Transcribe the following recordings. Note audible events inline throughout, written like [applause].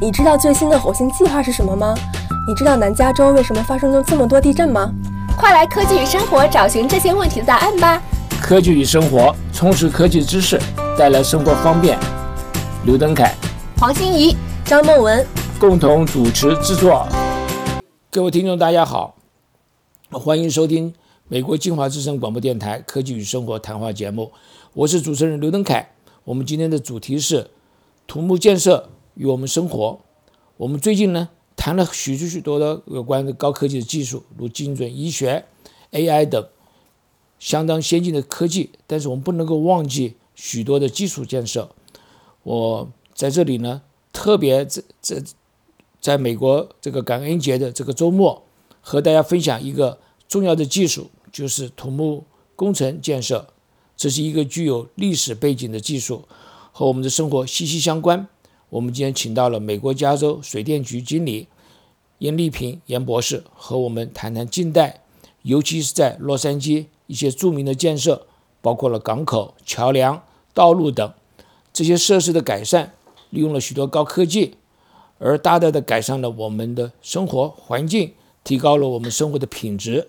你知道最新的火星计划是什么吗？你知道南加州为什么发生了这么多地震吗？快来科技与生活找寻这些问题的答案吧！科技与生活，充实科技知识，带来生活方便。刘登凯、黄欣怡、张梦文共同主持制作。各位听众，大家好，欢迎收听美国金华之声广播电台《科技与生活》谈话节目，我是主持人刘登凯。我们今天的主题是土木建设与我们生活。我们最近呢谈了许许许多的有关的高科技的技术，如精准医学、AI 等相当先进的科技，但是我们不能够忘记许多的基础建设。我在这里呢特别在在在美国这个感恩节的这个周末，和大家分享一个重要的技术，就是土木工程建设。这是一个具有历史背景的技术，和我们的生活息息相关。我们今天请到了美国加州水电局经理严丽萍严博士，和我们谈谈近代，尤其是在洛杉矶一些著名的建设，包括了港口、桥梁、道路等这些设施的改善，利用了许多高科技，而大大的改善了我们的生活环境，提高了我们生活的品质。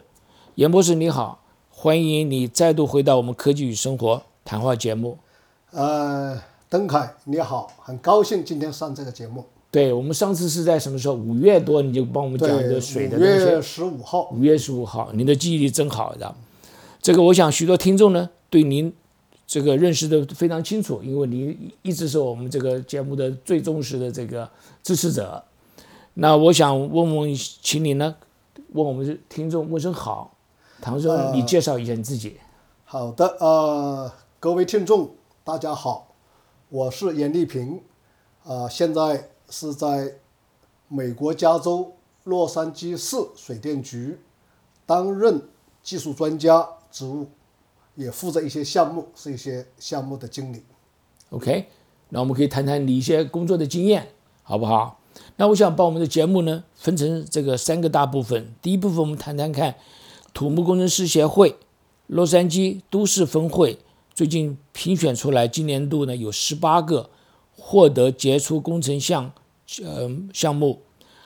严博士你好。欢迎你再度回到我们科技与生活谈话节目。呃，邓凯你好，很高兴今天上这个节目。对我们上次是在什么时候？五月多你就帮我们讲这个水的东西。五月十五号。五月十五号，您的记忆力真好的。这个我想许多听众呢对您这个认识的非常清楚，因为您一直是我们这个节目的最忠实的这个支持者。那我想问问，请你呢问我们听众问声好。唐总，你介绍一下你自己。好的，呃，各位听众，大家好，我是严丽萍，啊，现在是在美国加州洛杉矶市水电局担任技术专家职务，也负责一些项目，是一些项目的经理。OK，那我们可以谈谈你一些工作的经验，好不好？那我想把我们的节目呢分成这个三个大部分，第一部分我们谈谈看。土木工程师协会洛杉矶都市分会最近评选出来，今年度呢有十八个获得杰出工程项呃项目，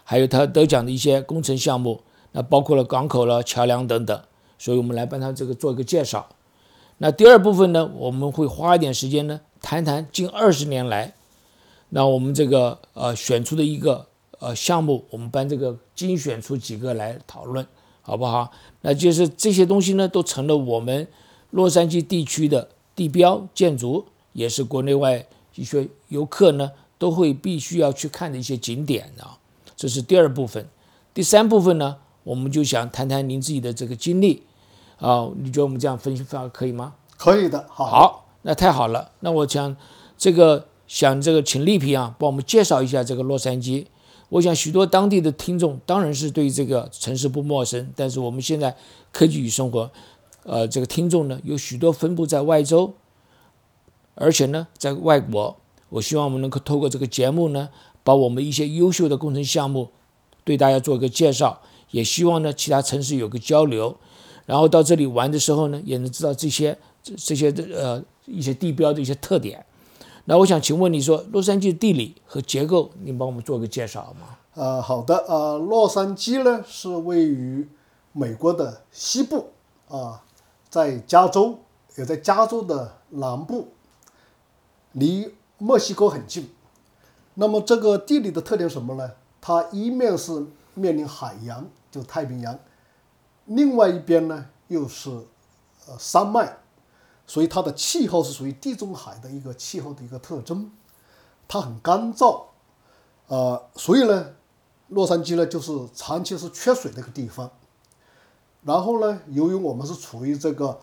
还有他得奖的一些工程项目，那包括了港口了、桥梁等等，所以我们来帮他这个做一个介绍。那第二部分呢，我们会花一点时间呢，谈谈近二十年来，那我们这个呃选出的一个呃项目，我们班这个精选出几个来讨论。好不好？那就是这些东西呢，都成了我们洛杉矶地区的地标建筑，也是国内外一些游客呢都会必须要去看的一些景点啊。这是第二部分。第三部分呢，我们就想谈谈您自己的这个经历啊。你觉得我们这样分析法可以吗？可以的。好，好，那太好了。那我想这个想这个请丽萍啊，帮我们介绍一下这个洛杉矶。我想许多当地的听众当然是对这个城市不陌生，但是我们现在科技与生活，呃，这个听众呢有许多分布在外州，而且呢在外国。我希望我们能够透过这个节目呢，把我们一些优秀的工程项目对大家做一个介绍，也希望呢其他城市有个交流，然后到这里玩的时候呢，也能知道这些这些呃一些地标的一些特点。那我想请问你说，洛杉矶的地理和结构，您帮我们做个介绍好吗？呃，好的，呃，洛杉矶呢是位于美国的西部啊，在加州，也在加州的南部，离墨西哥很近。那么这个地理的特点什么呢？它一面是面临海洋，就太平洋，另外一边呢又是呃山脉。所以它的气候是属于地中海的一个气候的一个特征，它很干燥，呃，所以呢，洛杉矶呢就是长期是缺水的一个地方。然后呢，由于我们是处于这个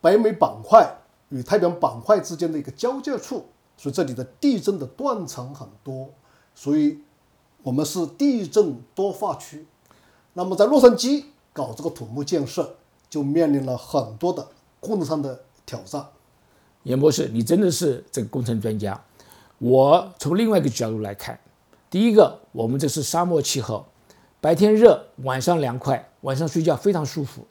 北美板块与太平洋板块之间的一个交界处，所以这里的地震的断层很多，所以我们是地震多发区。那么在洛杉矶搞这个土木建设，就面临了很多的工程上的。挑战，严博士，你真的是这个工程专家。我从另外一个角度来看，第一个，我们这是沙漠气候，白天热，晚上凉快，晚上睡觉非常舒服，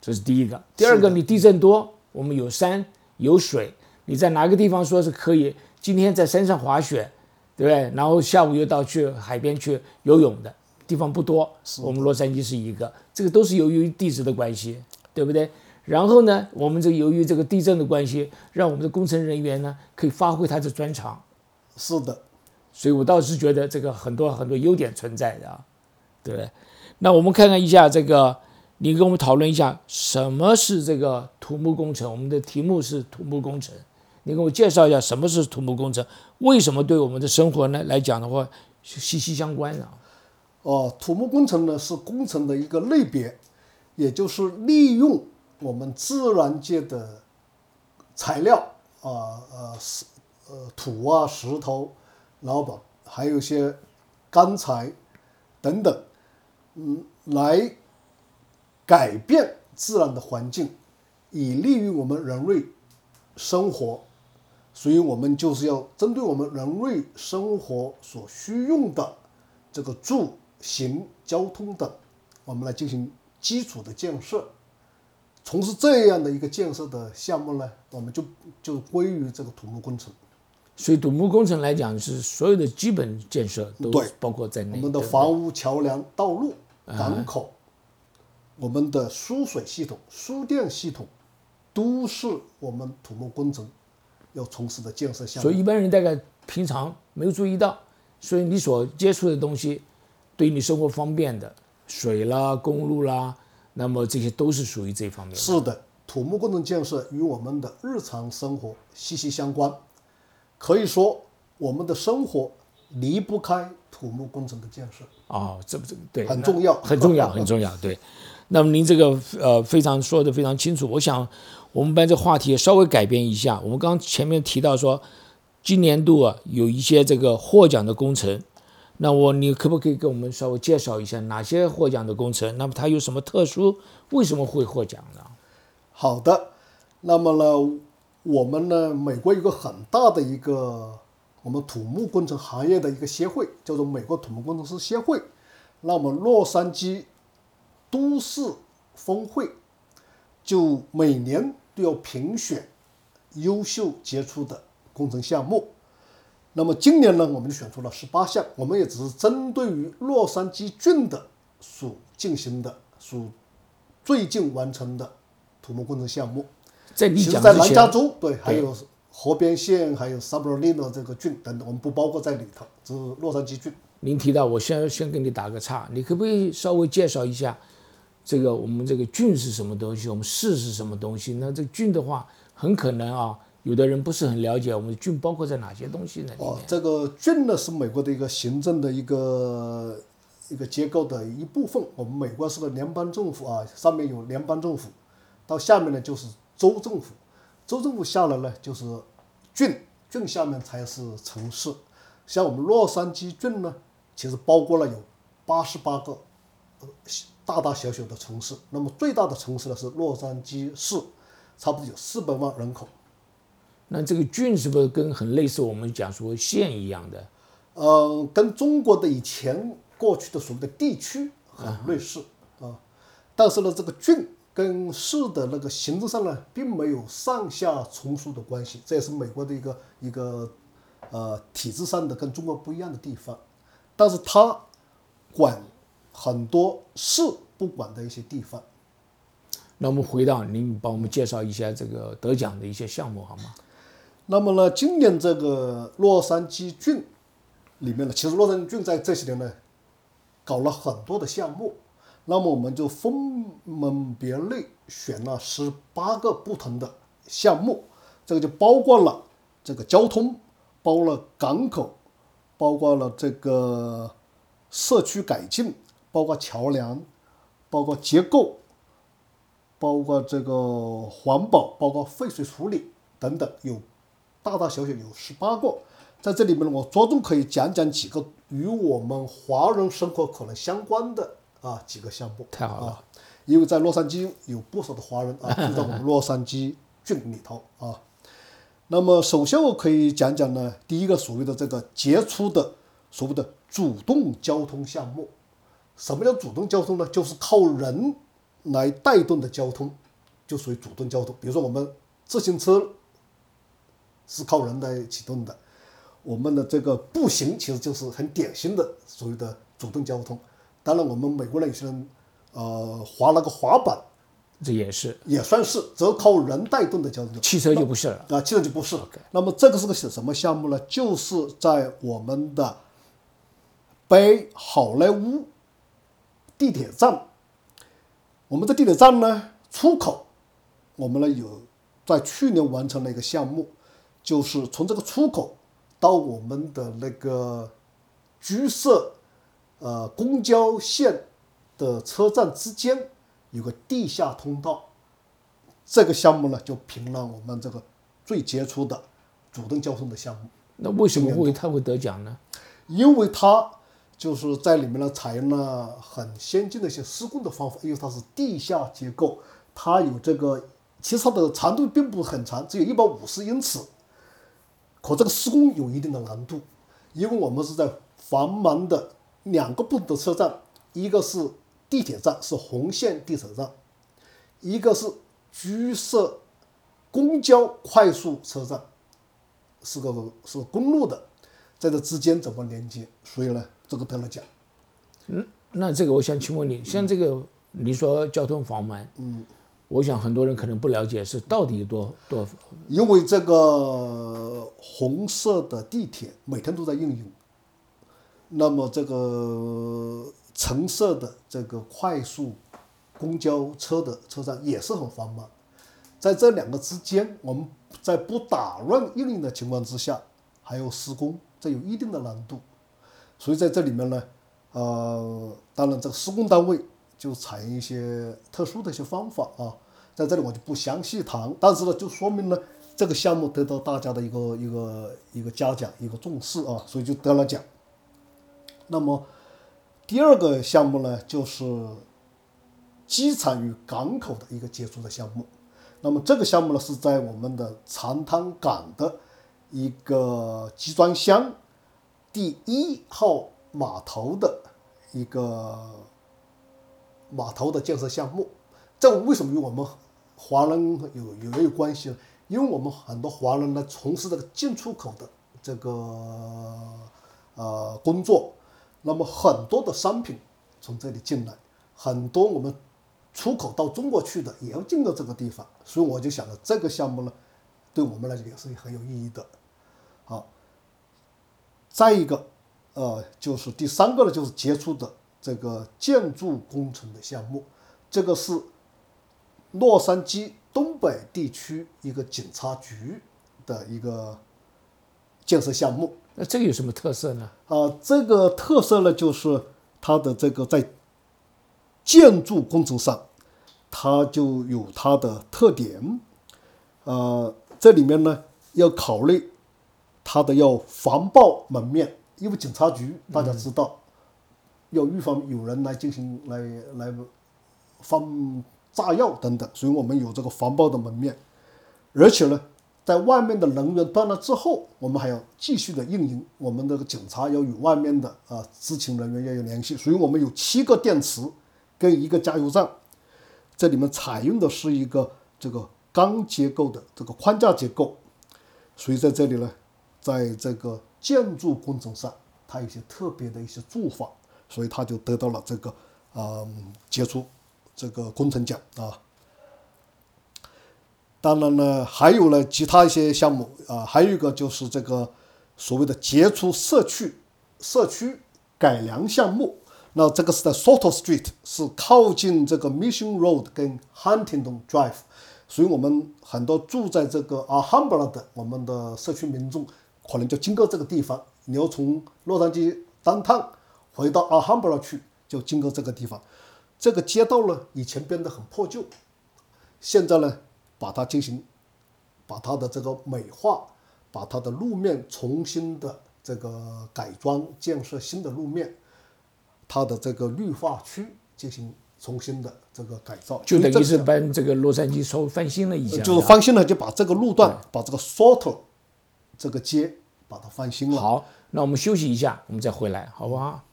这是第一个。第二个，你地震多，我们有山有水，你在哪个地方说是可以？今天在山上滑雪，对不对？然后下午又到去海边去游泳的地方不多，我们洛杉矶是一个，这个都是由于地质的关系，对不对？然后呢，我们这由于这个地震的关系，让我们的工程人员呢可以发挥他的专长，是的，所以我倒是觉得这个很多很多优点存在的啊，对不对？那我们看看一下这个，你跟我们讨论一下什么是这个土木工程？我们的题目是土木工程，你给我介绍一下什么是土木工程？为什么对我们的生活呢来讲的话息息相关啊？哦，土木工程呢是工程的一个类别，也就是利用我们自然界的材料啊呃石呃土啊石头，然后把还有一些钢材等等，嗯，来改变自然的环境，以利于我们人类生活。所以我们就是要针对我们人类生活所需用的这个住行、交通等，我们来进行基础的建设。从事这样的一个建设的项目呢，我们就就归于这个土木工程。所以土木工程来讲是所有的基本建设都包括在内。我们的房屋、桥梁、道路、港口，我们的输水系统、输电系统，都是我们土木工程要从事的建设项目。所以一般人大概平常没有注意到，所以你所接触的东西，对你生活方便的水啦、公路啦，那么这些都是属于这方面的。是的，土木工程建设与我们的日常生活息息相关，可以说我们的生活离不开土木工程的建设。哦，这不这对很重要很重要，很重要。对，[laughs] 那么您这个呃非常说的非常清楚。我想我们把这话题稍微改变一下。我们刚刚前面提到说，今年度啊有一些这个获奖的工程，那我你可不可以给我们稍微介绍一下哪些获奖的工程？那么它有什么特殊？为什么会获奖呢？好的，那么呢，我们呢，美国有个很大的一个我们土木工程行业的一个协会，叫做美国土木工程师协会。那么洛杉矶都市峰会就每年都要评选优秀杰出的工程项目。那么今年呢，我们就选出了十八项，我们也只是针对于洛杉矶郡的所进行的、所最近完成的土木工程项目。在你其实，在讲之前，南加州，对，还有河边县，还有 s u b r l i n o 这个郡等等，我们不包括在里头，只是洛杉矶郡。您提到，我先先给你打个岔，你可不可以稍微介绍一下这个我们这个郡是什么东西，我们市是什么东西？那这个郡的话，很可能啊，有的人不是很了解我们的郡包括在哪些东西呢？哦这个郡呢是美国的一个行政的一个一个结构的一部分。我们美国是个联邦政府啊，上面有联邦政府，到下面呢就是州政府，州政府下来呢就是郡，郡下面才是城市。像我们洛杉矶郡呢，其实包括了有八十八个呃大大小小的城市。那么最大的城市呢是洛杉矶市，差不多有四百万人口。那这个郡是不是跟很类似我们讲说县一样的？呃，跟中国的以前过去的所谓的地区很类似啊，但是呢，这个郡跟市的那个行政上呢，并没有上下从属的关系，这也是美国的一个一个呃体制上的跟中国不一样的地方。但是它管很多市不管的一些地方。那我们回到您帮我们介绍一下这个得奖的一些项目好吗？那么呢，今年这个洛杉矶郡里面呢，其实洛杉矶郡在这些年呢，搞了很多的项目。那么我们就分门别类选了十八个不同的项目，这个就包括了这个交通，包括了港口，包括了这个社区改进，包括桥梁，包括结构，包括这个环保，包括废水处理等等，有大大小小有十八个。在这里面，我着重可以讲讲几个与我们华人生活可能相关的啊几个项目。太好了啊！因为在洛杉矶有不少的华人啊，住在我们洛杉矶郡里头啊。那么首先我可以讲讲呢，第一个所谓的这个杰出的所谓的主动交通项目。什么叫主动交通呢？就是靠人来带动的交通，就属于主动交通。比如说我们自行车是靠人来启动的，我们的这个步行其实就是很典型的所谓的主动交通。当然，我们美国人有些人呃滑那个滑板这也是也算是，只要靠人带动的交通。汽车就不是了。啊，汽车就不是。那么这个是个什么项目呢？就是在我们的北好莱坞地铁站，我们的地铁站呢出口，我们呢有在去年完成了一个项目，就是从这个出口到我们的那个居舍呃公交线的车站之间有个地下通道。这个项目呢，就评了我们这个最杰出的主动交通的项目。那为什么会他会得奖呢？因为它就是在里面呢采用了很先进的一些施工的方法，因为它是地下结构，它有这个，其实它的长度并不很长，只有一百五十英尺，可这个施工有一定的难度，因为我们是在繁忙的两个不同的车站，一个是地铁站，是红线地铁站，一个是居舍公交快速车站，是个是个公路的，在这之间怎么连接？所以呢，这个得了奖。嗯那这个我想请问你，像这个你说交通繁忙，嗯，我想很多人可能不了解是到底有多多因为这个红色的地铁每天都在运营，那么这个橙色的这个快速公交车的车站也是很繁忙，在这两个之间，我们在不打乱运营的情况之下，还有施工，这有一定的难度，所以在这里面呢，呃，当然这个施工单位就采用一些特殊的一些方法啊，在这里我就不详细谈，但是呢，就说明呢，这个项目得到大家的一个一个一个嘉奖，一个重视啊，所以就得了奖。那么第二个项目呢，就是机场与港口的一个接触的项目。那么这个项目呢，是在我们的长滩港的一个集装箱第一号码头的一个码头的建设项目。这为什么与我们华人有有没有关系呢？因为我们很多华人呢从事这个进出口的这个呃工作，那么很多的商品从这里进来，很多我们出口到中国去的也要经过这个地方，所以我就想着这个项目呢，对我们来讲也是很有意义的。好，再一个，呃，就是第三个呢，就是杰出的这个建筑工程的项目，这个是洛杉矶东北地区一个警察局的一个建设项目。那这个有什么特色呢？啊，这个特色呢，就是它的这个在建筑工程上，它就有它的特点。呃，这里面呢要考虑它的要防爆门面，因为警察局大家知道，要预防有人来进行来来放炸药等等，所以我们有这个防爆的门面，而且呢。在外面的能源断了之后，我们还要继续的运营。我们的警察要与外面的啊知情人员要有联系，所以我们有七个电池跟一个加油站。这里面采用的是一个这个钢结构的这个框架结构，所以在这里呢，在这个建筑工程上，它有些特别的一些做法，所以它就得到了这个啊杰出这个工程奖啊。当然呢，还有呢其他一些项目啊，还有一个就是这个所谓的杰出社区社区改良项目。那这个是在 Soto Street，是靠近这个 Mission Road 跟 Huntington Drive，所以我们很多住在这个 Alhambra 的我们的社区民众，可能就经过这个地方。你要从洛杉矶单趟回到 Alhambra 去，就经过这个地方。这个街道呢，以前变得很破旧，现在呢。把它进行，把它的这个美化，把它的路面重新的这个改装，建设新的路面，它的这个绿化区进行重新的这个改造，就等于是把这个洛杉矶稍微翻新了一下。就是翻新了，就把这个路段，把这个 Soto 这个街把它翻新了。好，那我们休息一下，我们再回来，好不好？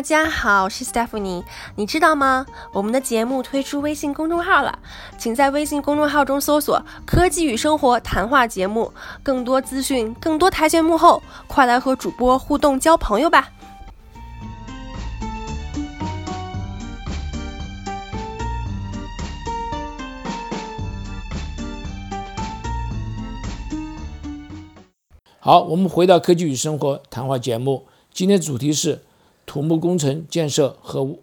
大家好，我是 Stephanie。你知道吗？我们的节目推出微信公众号了，请在微信公众号中搜索“科技与生活”谈话节目，更多资讯，更多台前幕后，快来和主播互动交朋友吧！好，我们回到科技与生活谈话节目，今天主题是土木工程建设和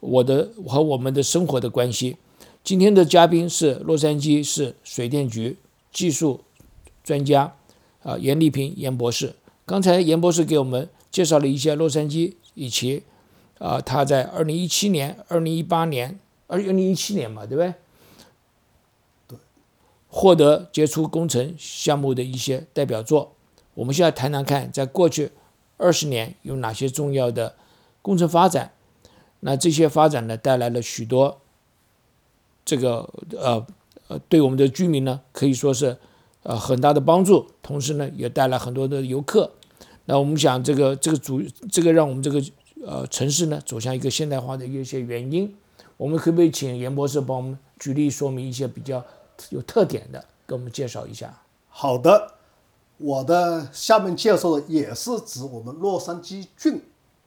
我的和我们的生活的关系。今天的嘉宾是洛杉矶市水电局技术专家啊严丽萍严博士。刚才严博士给我们介绍了一些洛杉矶以及啊他在二零一七年、二零一八年、二零一七年嘛，对不对？对，获得杰出工程项目的一些代表作。我们现在谈谈看，在过去二十年有哪些重要的工程发展？那这些发展呢，带来了许多这个呃呃，对我们的居民呢，可以说是呃很大的帮助，同时呢，也带来很多的游客。那我们想，这个这个主这个让我们这个呃城市呢走向一个现代化的一些原因，我们可不可以请严博士帮我们举例说明一些比较有特点的，给我们介绍一下？好的。我的下面介绍的也是指我们洛杉矶郡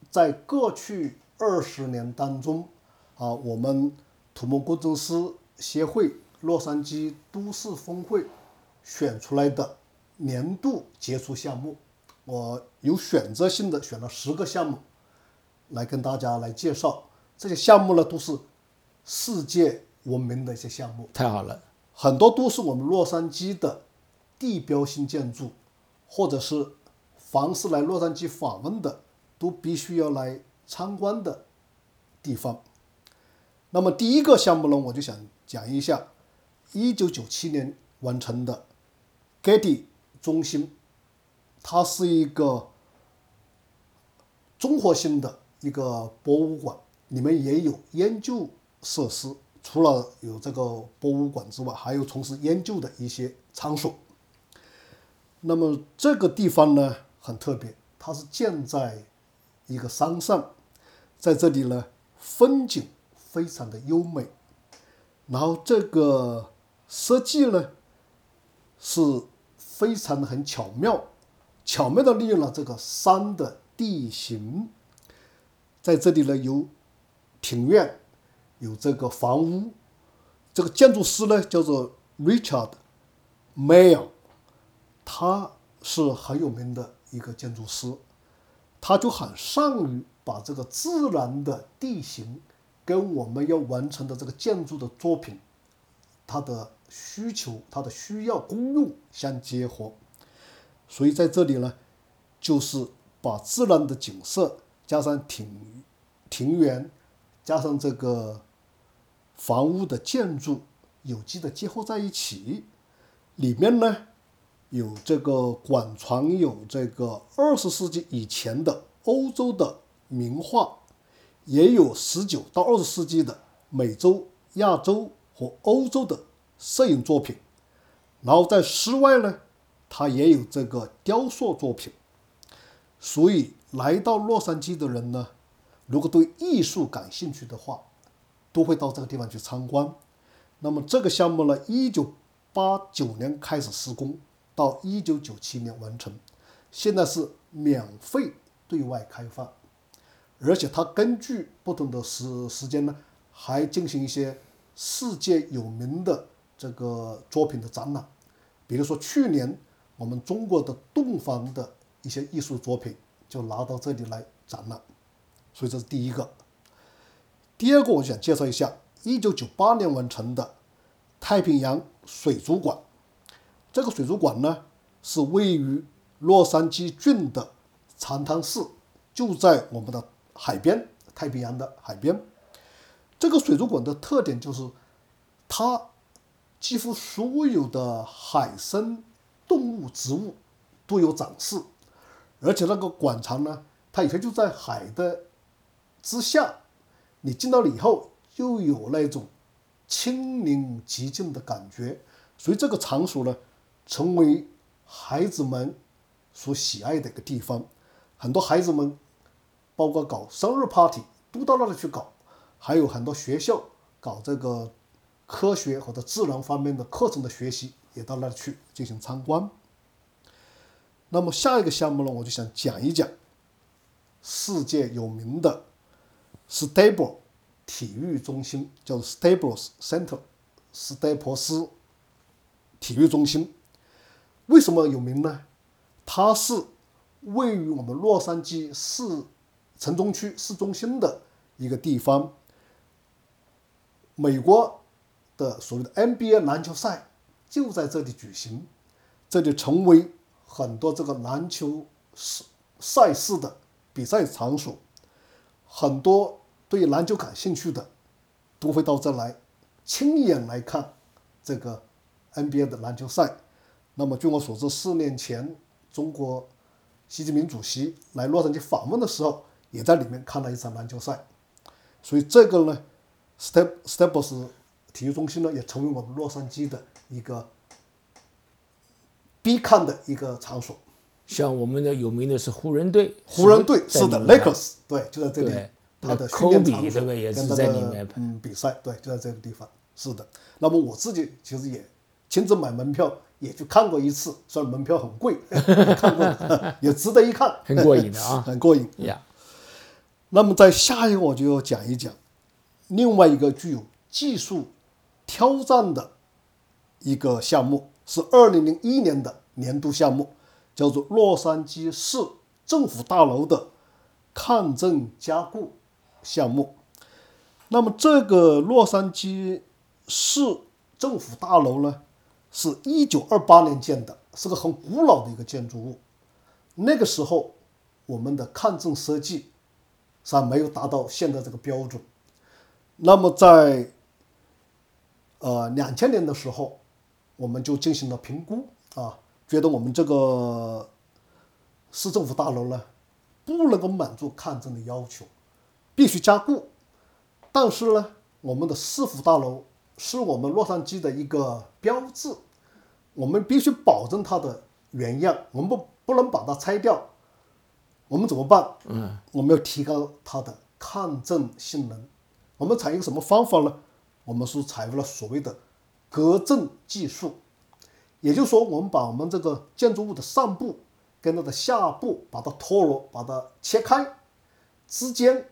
在过去二十年当中，啊，我们土木工程师协会洛杉矶都市峰会选出来的年度杰出项目。我有选择性的选了十个项目来跟大家来介绍。这些项目呢，都是世界闻名的一些项目。太好了，很多都是我们洛杉矶的地标性建筑。或者是凡是来洛杉矶访问的，都必须要来参观的地方。那么第一个项目呢，我就想讲一下，一九九七年完成的 Getty 中心，它是一个综合性的一个博物馆，里面也有研究设施。除了有这个博物馆之外，还有从事研究的一些场所。那么这个地方呢很特别，它是建在一个山上，在这里呢风景非常的优美，然后这个设计呢是非常的很巧妙，巧妙的利用了这个山的地形，在这里呢有庭院，有这个房屋，这个建筑师呢叫做 Richard Mayer。他是很有名的一个建筑师，他就很善于把这个自然的地形跟我们要完成的这个建筑的作品，它的需求、它的需要、功用相结合。所以在这里呢，就是把自然的景色加上庭庭园，加上这个房屋的建筑有机的结合在一起，里面呢。有这个馆藏，有这个二十世纪以前的欧洲的名画，也有十九到二十世纪的美洲、亚洲和欧洲的摄影作品。然后在室外呢，它也有这个雕塑作品。所以来到洛杉矶的人呢，如果对艺术感兴趣的话，都会到这个地方去参观。那么这个项目呢，一九八九年开始施工。到一九九七年完成，现在是免费对外开放，而且它根据不同的时时间呢，还进行一些世界有名的这个作品的展览，比如说去年我们中国的洞房的一些艺术作品就拿到这里来展览，所以这是第一个。第二个，我想介绍一下一九九八年完成的太平洋水族馆。这个水族馆呢，是位于洛杉矶郡的长滩市，就在我们的海边，太平洋的海边。这个水族馆的特点就是，它几乎所有的海生动物、植物都有展示，而且那个馆藏呢，它以前就在海的之下，你进到了以后，就有那种亲临其境的感觉，所以这个场所呢。成为孩子们所喜爱的一个地方，很多孩子们，包括搞生日 party 都到那里去搞，还有很多学校搞这个科学或者自然方面的课程的学习也到那里去进行参观。那么下一个项目呢，我就想讲一讲世界有名的 Stable 体育中心，叫 Staples Center，斯戴普斯体育中心。为什么有名呢？它是位于我们洛杉矶市城中区市中心的一个地方。美国的所谓的 NBA 篮球赛就在这里举行，这里成为很多这个篮球赛赛事的比赛场所。很多对篮球感兴趣的都会到这来亲眼来看这个 NBA 的篮球赛。那么，据我所知，四年前中国习近平主席来洛杉矶访问的时候，也在里面看了一场篮球赛。所以，这个呢，Step Staples 体育中心呢，也成为我们洛杉矶的一个必看的一个场所。像我们的有名的是湖人队，湖人队是是的，Lakers 对，就在这里，他的那训练场所对不对也是在里面嗯比赛，对，就在这个地方。是的，那么我自己其实也亲自买门票也去看过一次，虽然门票很贵，[laughs] 看过 [laughs] 也值得一看，很过瘾的啊 [laughs] 很过瘾。呀。那么在下一个我就要讲一讲另外一个具有技术挑战的一个项目，是二零零一年的年度项目，叫做洛杉矶市政府大楼的抗震加固项目。那么这个洛杉矶市政府大楼呢，是一九二八年建的，是个很古老的一个建筑物。那个时候，我们的抗震设计上没有达到现在这个标准。那么在呃两千年的时候，我们就进行了评估啊，觉得我们这个市政府大楼呢，不能够满足抗震的要求，必须加固。但是呢，我们的市府大楼是我们洛杉矶的一个标志，我们必须保证它的原样，我们不不能把它拆掉。我们怎么办？嗯，我们要提高它的抗震性能。我们采用什么方法呢？我们是采用了所谓的隔震技术，也就是说，我们把我们这个建筑物的上部跟它的下部把它脱落，把它切开，之间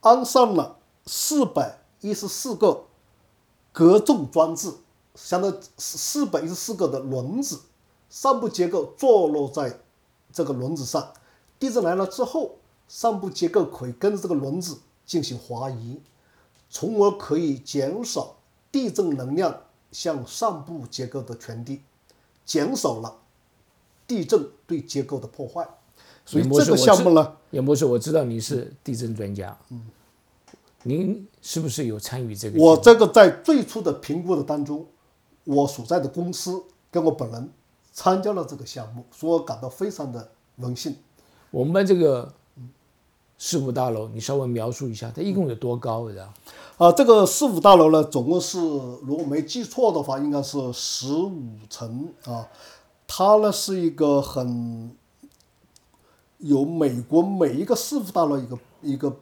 安上了四百一十四个隔重装置，相当于四百一十四个的轮子，上部结构坐落在这个轮子上，地震来了之后，上部结构可以跟着这个轮子进行滑移，从而可以减少地震能量向上部结构的传递，减少了地震对结构的破坏。所以这个项目呢，严博士，我知道你是地震专家，嗯，您是不是有参与这个？我这个在最初的评估的当中，我所在的公司跟我本人参加了这个项目，所以我感到非常的荣幸。我们这个市府大楼，你稍微描述一下，它一共有多高的？啊，这个市府大楼呢，总共是如果没记错的话，应该是十五层啊。它呢是一个很有美国每一个市府大楼一个一个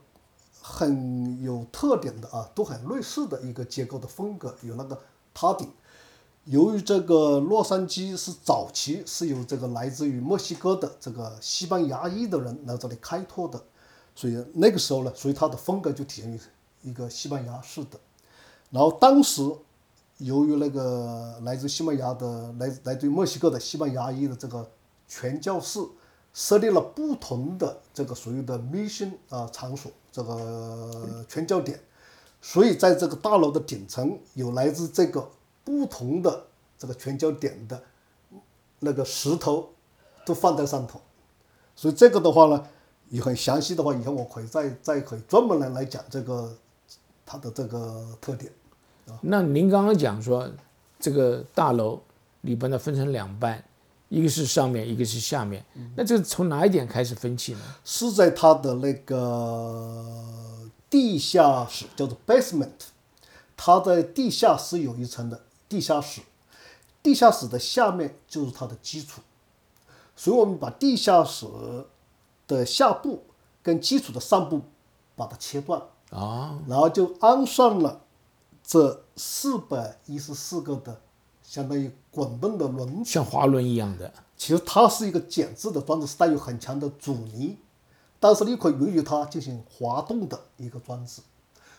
很有特点的啊，都很类似的一个结构的风格，有那个塔顶。由于这个洛杉矶是早期是由这个来自于墨西哥的这个西班牙裔的人来这里开拓的，所以那个时候呢，所以它的风格就体现于一个西班牙式的。然后当时由于那个来自西班牙的来来自于墨西哥的西班牙裔的这个传教士设立了不同的这个所谓的 mission 啊场所，这个全焦点，所以在这个大楼的顶层有来自这个不同的这个全焦点的那个石头都放在上头，所以这个的话呢，也很详细的话，以后我可以再再可以专门来来讲这个它的这个特点。啊。那您刚刚讲说，这个大楼里边呢分成两半，一个是上面，一个是下面。那这从哪一点开始分歧呢？是在它的那个地下室，叫做 basement，它在地下室有一层的地下室，地下室的下面就是它的基础，所以我们把地下室的下部跟基础的上部把它切断，啊，然后就安上了这四百一十四个的相当于滚动的轮子。像滑轮一样的，其实它是一个减质的装置，是带有很强的阻尼，但是你可以允许它进行滑动的一个装置。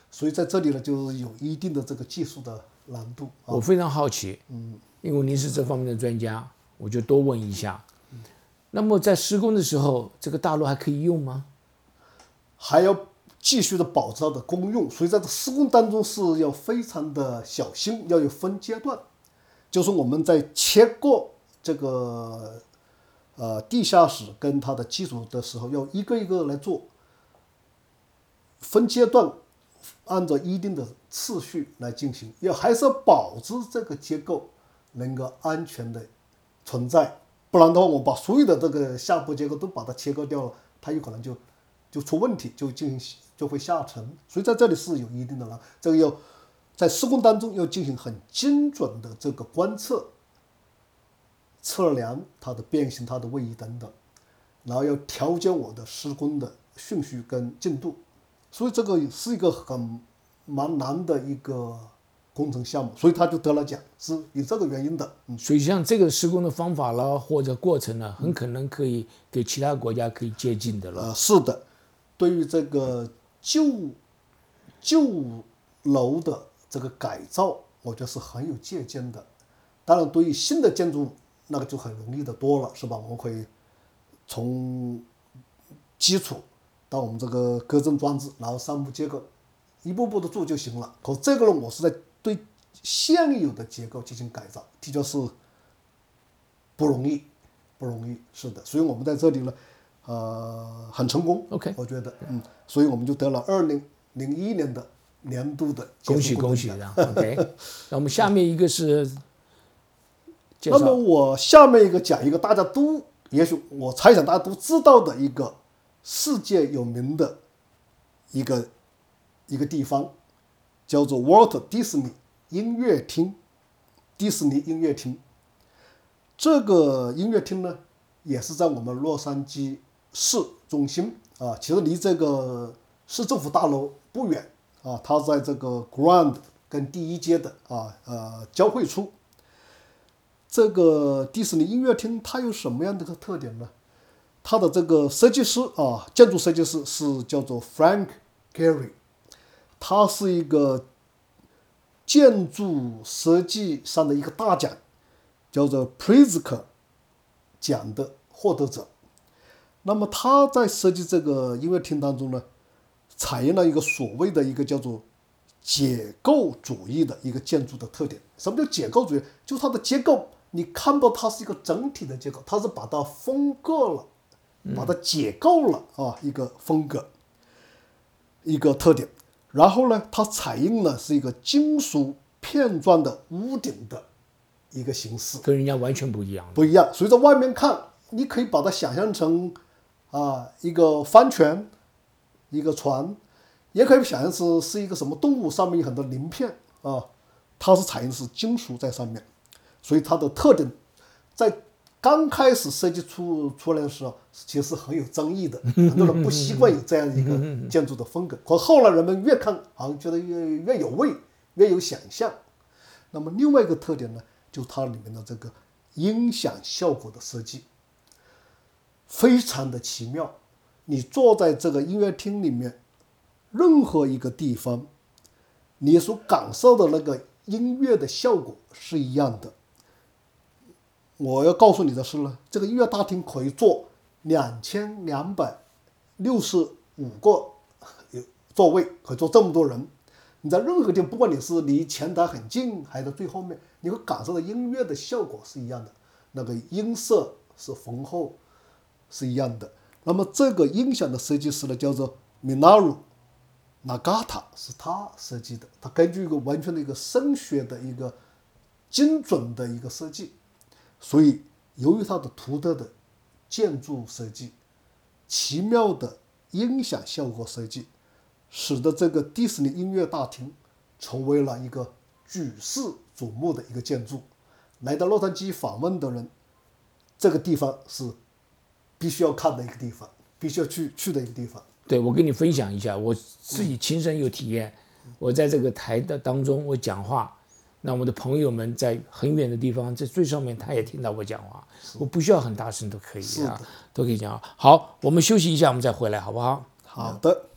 所以在这里呢，就是有一定的这个技术的难度啊。我非常好奇，嗯，因为您是这方面的专家，我就多问一下。那么在施工的时候，这个大楼还可以用吗？还要继续的保持它的公用，所以在这施工当中是要非常的小心，要有分阶段。就是我们在切过这个呃地下室跟它的基础的时候，要一个一个来做，分阶段，按照一定的次序来进行，要还是要保持这个结构能够安全的存在，不然的话，我把所有的这个下部结构都把它切割掉了，它有可能就就出问题，就进行就会下沉。所以在这里是有一定的了，这个要在施工当中要进行很精准的这个观测、测量它的变形、它的位移等等，然后要调节我的施工的顺序跟进度。所以这个是一个很蛮难的一个工程项目，所以他就得了奖，是有这个原因的。嗯，所以像这个施工的方法啦，或者过程呢，很可能可以给其他国家可以借鉴的了。呃，是的，对于这个旧旧楼的这个改造，我觉得是很有借鉴的。当然，对于新的建筑，那个就很容易的多了，是吧？我们可以从基础到我们这个隔震装置，然后上部结构，一步步的做就行了。可这个呢，我是在对现有的结构进行改造，的确是不容易，不容易。是的，所以我们在这里呢，呃，很成功。OK 我觉得，嗯，所以我们就得了二零零一年的年度的恭喜恭喜的，OK。那我们下面一个是 [laughs] 那么我下面一个讲一个大家都，也许我猜想大家都知道的一个世界有名的一个一个地方，叫做 Walt Disney 音乐厅，迪士尼音乐厅。这个音乐厅呢，也是在我们洛杉矶市中心啊，其实离这个市政府大楼不远啊，它在这个 Grand 跟第一街的啊呃交汇处。这个迪士尼音乐厅它有什么样的个特点呢？它的这个设计师啊，建筑设计师是叫做 Frank Gehry，他是一个建筑设计上的一个大奖，叫做 Pritzker 奖的获得者。那么他在设计这个音乐厅当中呢，采用了一个所谓的一个叫做解构主义的一个建筑的特点。什么叫解构主义？就是它的结构，你看到它是一个整体的结构，它是把它分割了，把它解构了啊，一个风格，一个特点。然后呢，它采用了是一个金属片状的屋顶的一个形式。跟人家完全不一样。不一样。所以在外面看，你可以把它想象成啊一个帆船，一个船，也可以想象是是一个什么动物，上面有很多鳞片啊，它是采用的是金属在上面，所以它的特点在刚开始设计出出来的时候，其实是很有争议的，很多人不习惯有这样一个建筑的风格。可后来人们越看，好像觉得越越有味，越有想象。那么另外一个特点呢，就是它里面的这个音响效果的设计，非常的奇妙。你坐在这个音乐厅里面，任何一个地方，你所感受的那个音乐的效果是一样的。我要告诉你的是呢，这个音乐大厅可以坐两千两百六十五个有座位，可以坐这么多人。你在任何地方，不管你是离前台很近，还是在最后面，你会感受到音乐的效果是一样的，那个音色是浑厚，是一样的。那么这个音响的设计师呢，叫做 Minaru Nagata，是他设计的。他根据一个完全的一个声学的一个精准的一个设计，所以由于他的独特的建筑设计、奇妙的音响效果设计，使得这个迪士尼音乐大厅成为了一个举世瞩目的一个建筑。来到洛杉矶访问的人，这个地方是必须要看的一个地方，必须要去去的一个地方。对我跟你分享一下，我自己亲身有体验。我在这个台的当中，我讲话，那我的朋友们在很远的地方，在最上面，他也听到我讲话。我不需要很大声都可以啊，都可以讲。好，我们休息一下，我们再回来，好不好？好的。